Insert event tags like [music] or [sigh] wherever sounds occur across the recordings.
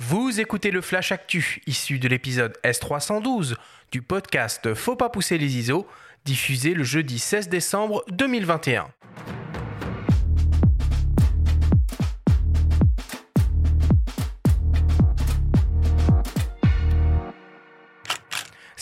Vous écoutez le Flash Actu, issu de l'épisode S312 du podcast Faut pas pousser les ISO, diffusé le jeudi 16 décembre 2021.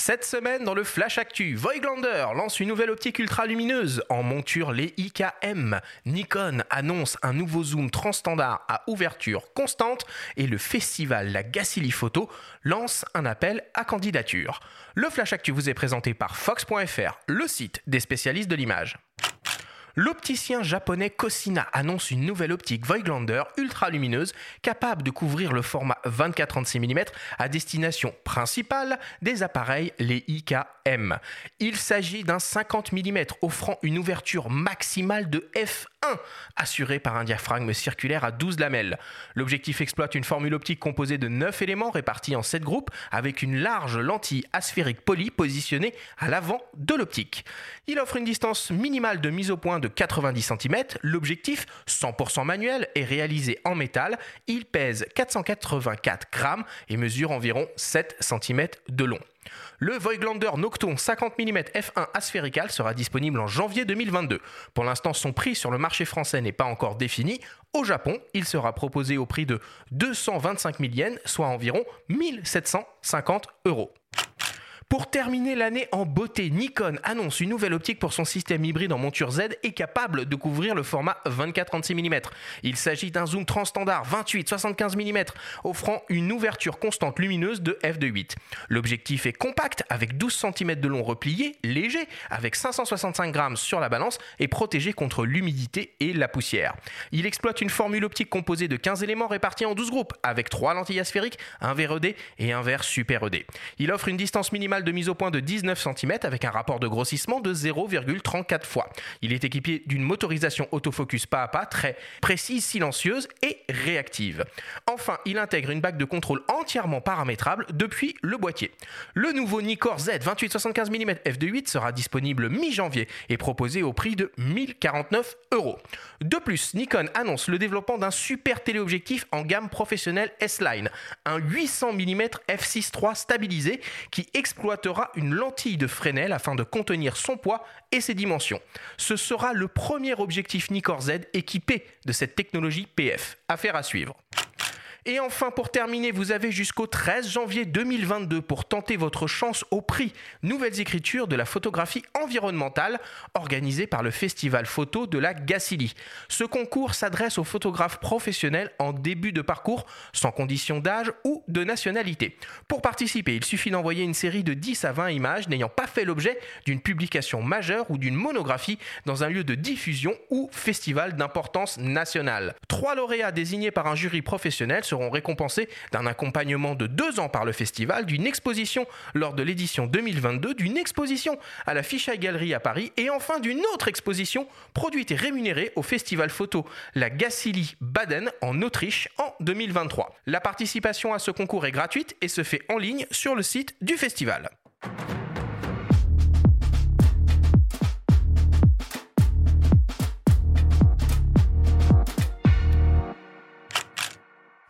Cette semaine, dans le Flash Actu, Voigtlander lance une nouvelle optique ultra lumineuse en monture les IKM. Nikon annonce un nouveau zoom transstandard à ouverture constante et le festival La Gacilly Photo lance un appel à candidature. Le Flash Actu vous est présenté par Fox.fr, le site des spécialistes de l'image. L'opticien japonais Cosina annonce une nouvelle optique Voigtlander ultra lumineuse capable de couvrir le format 24-36 mm à destination principale des appareils les IKM. Il s'agit d'un 50 mm offrant une ouverture maximale de f1 assurée par un diaphragme circulaire à 12 lamelles. L'objectif exploite une formule optique composée de 9 éléments répartis en 7 groupes avec une large lentille asphérique polie positionnée à l'avant de l'optique. Il offre une distance minimale de mise au point de 90 cm. L'objectif, 100% manuel, est réalisé en métal. Il pèse 484 grammes et mesure environ 7 cm de long. Le Voigtlander Nocton 50 mm f1 asphérical sera disponible en janvier 2022. Pour l'instant, son prix sur le marché français n'est pas encore défini. Au Japon, il sera proposé au prix de 225 000 yens, soit environ 1750 euros. Pour terminer l'année en beauté, Nikon annonce une nouvelle optique pour son système hybride en monture Z et capable de couvrir le format 24-36 mm. Il s'agit d'un zoom transstandard 28-75 mm offrant une ouverture constante lumineuse de f2.8. L'objectif est compact avec 12 cm de long replié, léger, avec 565 grammes sur la balance et protégé contre l'humidité et la poussière. Il exploite une formule optique composée de 15 éléments répartis en 12 groupes avec 3 lentilles asphériques, un verre ED et un verre super ED. Il offre une distance minimale de mise au point de 19 cm avec un rapport de grossissement de 0,34 fois. Il est équipé d'une motorisation autofocus pas à pas très précise, silencieuse et réactive. Enfin, il intègre une bague de contrôle entièrement paramétrable depuis le boîtier. Le nouveau Nikkor Z 28-75 mm f2.8 sera disponible mi-janvier et proposé au prix de 1049 euros. De plus, Nikon annonce le développement d'un super téléobjectif en gamme professionnelle S-Line, un 800 mm f6.3 stabilisé qui exploitera une lentille de Fresnel afin de contenir son poids et ses dimensions. Ce sera le premier objectif Nikkor Z équipé de cette technologie PF. Affaire à suivre. Et enfin, pour terminer, vous avez jusqu'au 13 janvier 2022 pour tenter votre chance au prix Nouvelles écritures de la photographie environnementale organisé par le Festival photo de la Gacilly. Ce concours s'adresse aux photographes professionnels en début de parcours, sans condition d'âge ou de nationalité. Pour participer, il suffit d'envoyer une série de 10 à 20 images n'ayant pas fait l'objet d'une publication majeure ou d'une monographie dans un lieu de diffusion ou festival d'importance nationale. Trois lauréats désignés par un jury professionnel seront seront récompensés d'un accompagnement de deux ans par le festival, d'une exposition lors de l'édition 2022, d'une exposition à la Fisheye Gallery à Paris et enfin d'une autre exposition produite et rémunérée au festival photo La Gacilly Baden en Autriche en 2023. La participation à ce concours est gratuite et se fait en ligne sur le site du festival.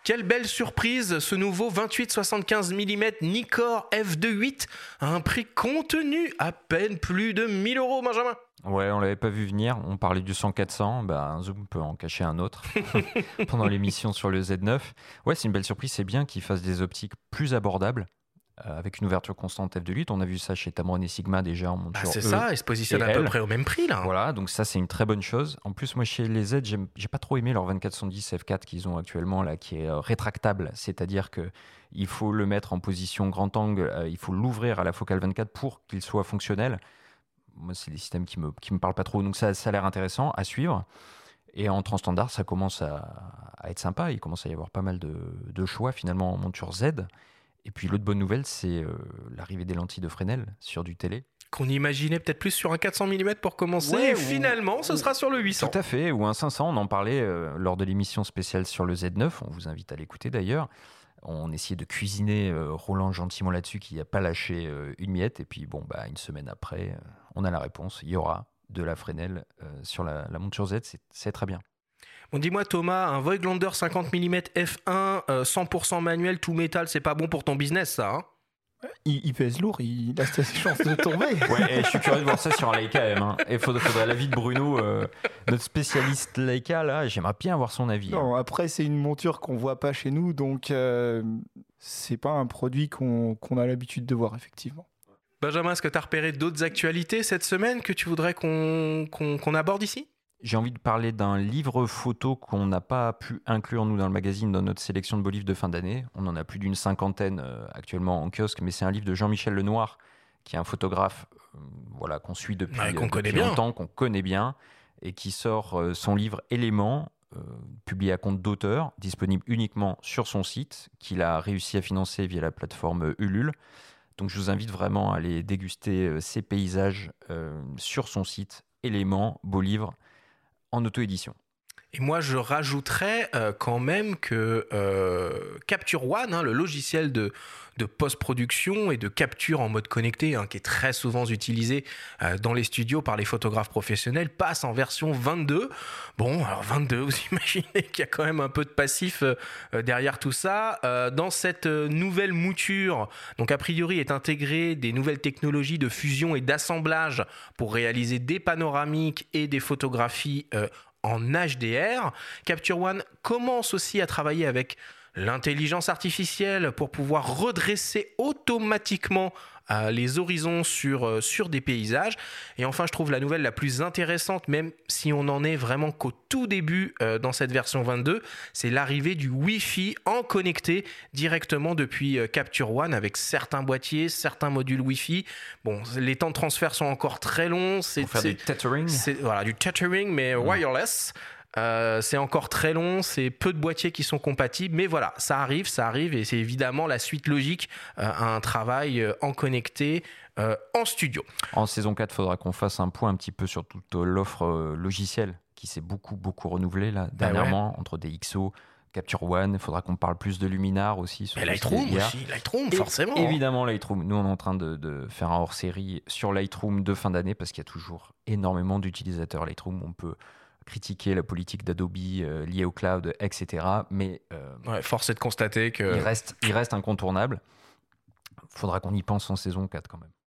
Quelle belle surprise, ce nouveau 28-75 mm Nikkor f2.8 à un prix contenu, à peine plus de 1000 euros, Benjamin. Ouais, on l'avait pas vu venir. On parlait du 100-400, bah, un zoom peut en cacher un autre [laughs] pendant l'émission sur le Z9. Ouais, c'est une belle surprise. C'est bien qu'il fasse des optiques plus abordables. Euh, avec une ouverture constante f2.8. On a vu ça chez Tamron et Sigma déjà en monture. Bah, c'est ça, il se positionne à peu près au même prix là. Voilà, donc ça c'est une très bonne chose. En plus, moi chez les Z, j'ai pas trop aimé leur 2410 f4 qu'ils ont actuellement là, qui est euh, rétractable, c'est-à-dire que il faut le mettre en position grand angle, euh, il faut l'ouvrir à la focale 24 pour qu'il soit fonctionnel. Moi, c'est des systèmes qui me qui me parlent pas trop, donc ça, ça a l'air intéressant à suivre. Et en transstandard, ça commence à, à, être sympa. Il commence à y avoir pas mal de, de choix finalement en monture Z. Et puis l'autre bonne nouvelle, c'est euh, l'arrivée des lentilles de Fresnel sur du télé. Qu'on imaginait peut-être plus sur un 400 mm pour commencer, et finalement ce sera sur le 800. Tout à fait, ou un 500, on en parlait euh, lors de l'émission spéciale sur le Z9, on vous invite à l'écouter d'ailleurs. On essayait de cuisiner euh, Roland gentiment là-dessus, qui n'a pas lâché une miette, et puis bon, bah, une semaine après, on a la réponse, il y aura de la Fresnel sur la monture Z, c'est très bien. Bon, dis-moi Thomas, un Voigtlander 50 mm f1 100% manuel tout métal, c'est pas bon pour ton business ça hein? Il, pèse lourd, il a ses chances de [laughs] tomber. Ouais, et je suis curieux de voir ça sur un Leica M. Hein. Et faudrait, l'avis de Bruno, euh, notre spécialiste Leica, là, j'aimerais bien avoir son avis. Non, après, c'est une monture qu'on voit pas chez nous, donc euh, c'est pas un produit qu'on a l'habitude de voir, effectivement. Benjamin, est-ce que tu as repéré d'autres actualités cette semaine que tu voudrais qu'on aborde ici? J'ai envie de parler d'un livre photo qu'on n'a pas pu inclure, nous, dans le magazine, dans notre sélection de beaux livres de fin d'année. On en a plus d'une cinquantaine euh, actuellement en kiosque, mais c'est un livre de Jean-Michel Lenoir, qui est un photographe euh, voilà, qu'on suit depuis, euh, longtemps, qu'on connaît bien, et qui sort son livre Éléments, publié à compte d'auteur, disponible uniquement sur son site, qu'il a réussi à financer via la plateforme Ulule. Donc je vous invite vraiment à aller déguster ces paysages sur son site. Éléments, beau livre en auto-édition. Et moi, je rajouterais euh, quand même que euh, Capture One, hein, le logiciel de, de post-production et de capture en mode connecté, hein, qui est très souvent utilisé euh, dans les studios par les photographes professionnels, passe en version 22. Bon, alors 22, [laughs] vous imaginez qu'il y a quand même un peu de passif derrière tout ça. dans cette nouvelle mouture, donc a priori est intégré des nouvelles technologies de fusion et d'assemblage pour réaliser des panoramiques et des photographies en HDR. Capture One commence aussi à travailler avec l'intelligence artificielle pour pouvoir redresser automatiquement euh, les horizons sur, euh, sur des paysages. Et enfin, je trouve la nouvelle la plus intéressante, même si on en est vraiment qu'au tout début euh, dans cette version 22, c'est l'arrivée du Wi-Fi en connecté directement depuis Capture One avec certains boîtiers, certains modules Wi-Fi. Bon, les temps de transfert sont encore très longs. C'est faire du tethering. Voilà, du tethering, mais wireless. Euh, c'est encore très long, c'est peu de boîtiers qui sont compatibles, mais voilà, ça arrive, ça arrive, et c'est évidemment la suite logique euh, à un travail euh, en connecté en studio. En saison 4, il faudra qu'on fasse un point un petit peu sur toute l'offre logicielle qui s'est beaucoup, beaucoup renouvelée là, bah dernièrement, entre DxO, Capture One, il faudra qu'on parle plus de Luminar aussi. Sur Lightroom aussi, Lightroom forcément. évidemment Lightroom. Nous on est en train de, de faire un hors-série sur Lightroom de fin d'année parce qu'il y a toujours énormément d'utilisateurs Lightroom. On peut critiquer la politique d'Adobe euh, liée au cloud, etc. Mais euh, force est de constater que il reste, il reste incontournable. Faudra qu'on y pense en saison 4 quand même.